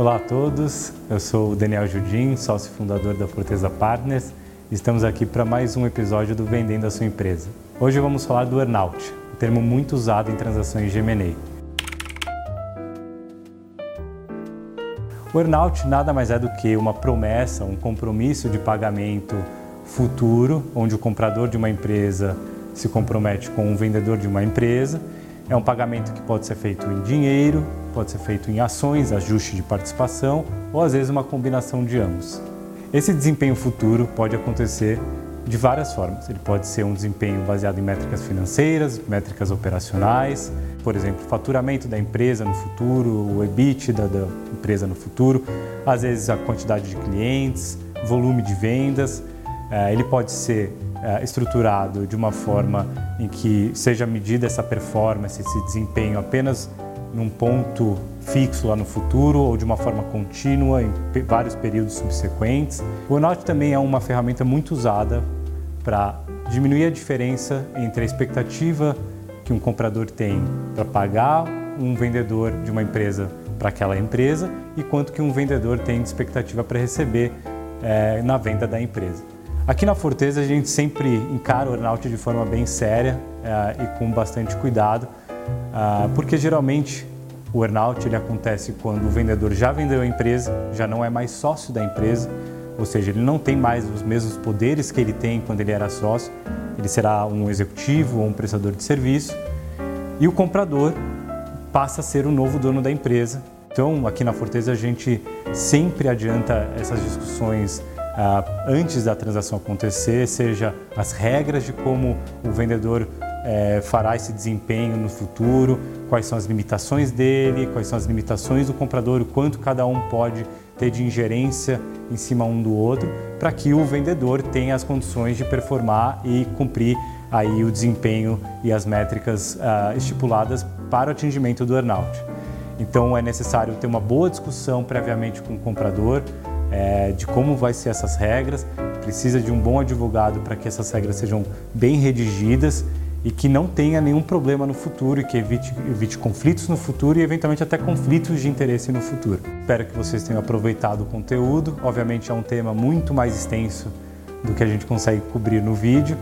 Olá a todos, eu sou o Daniel Judim, sócio fundador da Forteza Partners. Estamos aqui para mais um episódio do Vendendo a Sua Empresa. Hoje vamos falar do earnout, um termo muito usado em transações de M&A. O earnout nada mais é do que uma promessa, um compromisso de pagamento futuro, onde o comprador de uma empresa se compromete com o vendedor de uma empresa. É um pagamento que pode ser feito em dinheiro, pode ser feito em ações, ajuste de participação ou às vezes uma combinação de ambos. Esse desempenho futuro pode acontecer de várias formas. Ele pode ser um desempenho baseado em métricas financeiras, métricas operacionais, por exemplo, faturamento da empresa no futuro, o EBITDA da empresa no futuro, às vezes a quantidade de clientes, volume de vendas. Eh, ele pode ser eh, estruturado de uma forma em que seja medida essa performance, esse desempenho apenas num ponto fixo lá no futuro ou de uma forma contínua em vários períodos subsequentes. O earnout também é uma ferramenta muito usada para diminuir a diferença entre a expectativa que um comprador tem para pagar um vendedor de uma empresa para aquela empresa e quanto que um vendedor tem de expectativa para receber é, na venda da empresa. Aqui na Forteza a gente sempre encara o earnout de forma bem séria é, e com bastante cuidado ah, porque geralmente o earnout ele acontece quando o vendedor já vendeu a empresa, já não é mais sócio da empresa, ou seja, ele não tem mais os mesmos poderes que ele tem quando ele era sócio, ele será um executivo ou um prestador de serviço, e o comprador passa a ser o novo dono da empresa. Então, aqui na Forteza, a gente sempre adianta essas discussões ah, antes da transação acontecer, seja as regras de como o vendedor é, fará esse desempenho no futuro, quais são as limitações dele, quais são as limitações do comprador, o quanto cada um pode ter de ingerência em cima um do outro, para que o vendedor tenha as condições de performar e cumprir aí o desempenho e as métricas uh, estipuladas para o atingimento do earnout. Então é necessário ter uma boa discussão previamente com o comprador é, de como vai ser essas regras. Precisa de um bom advogado para que essas regras sejam bem redigidas e que não tenha nenhum problema no futuro e que evite, evite conflitos no futuro e eventualmente até conflitos de interesse no futuro. Espero que vocês tenham aproveitado o conteúdo. Obviamente é um tema muito mais extenso do que a gente consegue cobrir no vídeo.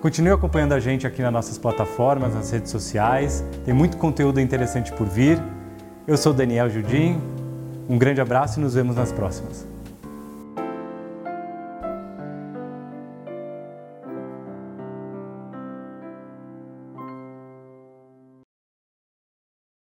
Continue acompanhando a gente aqui nas nossas plataformas, nas redes sociais. Tem muito conteúdo interessante por vir. Eu sou Daniel Judim. Um grande abraço e nos vemos nas próximas.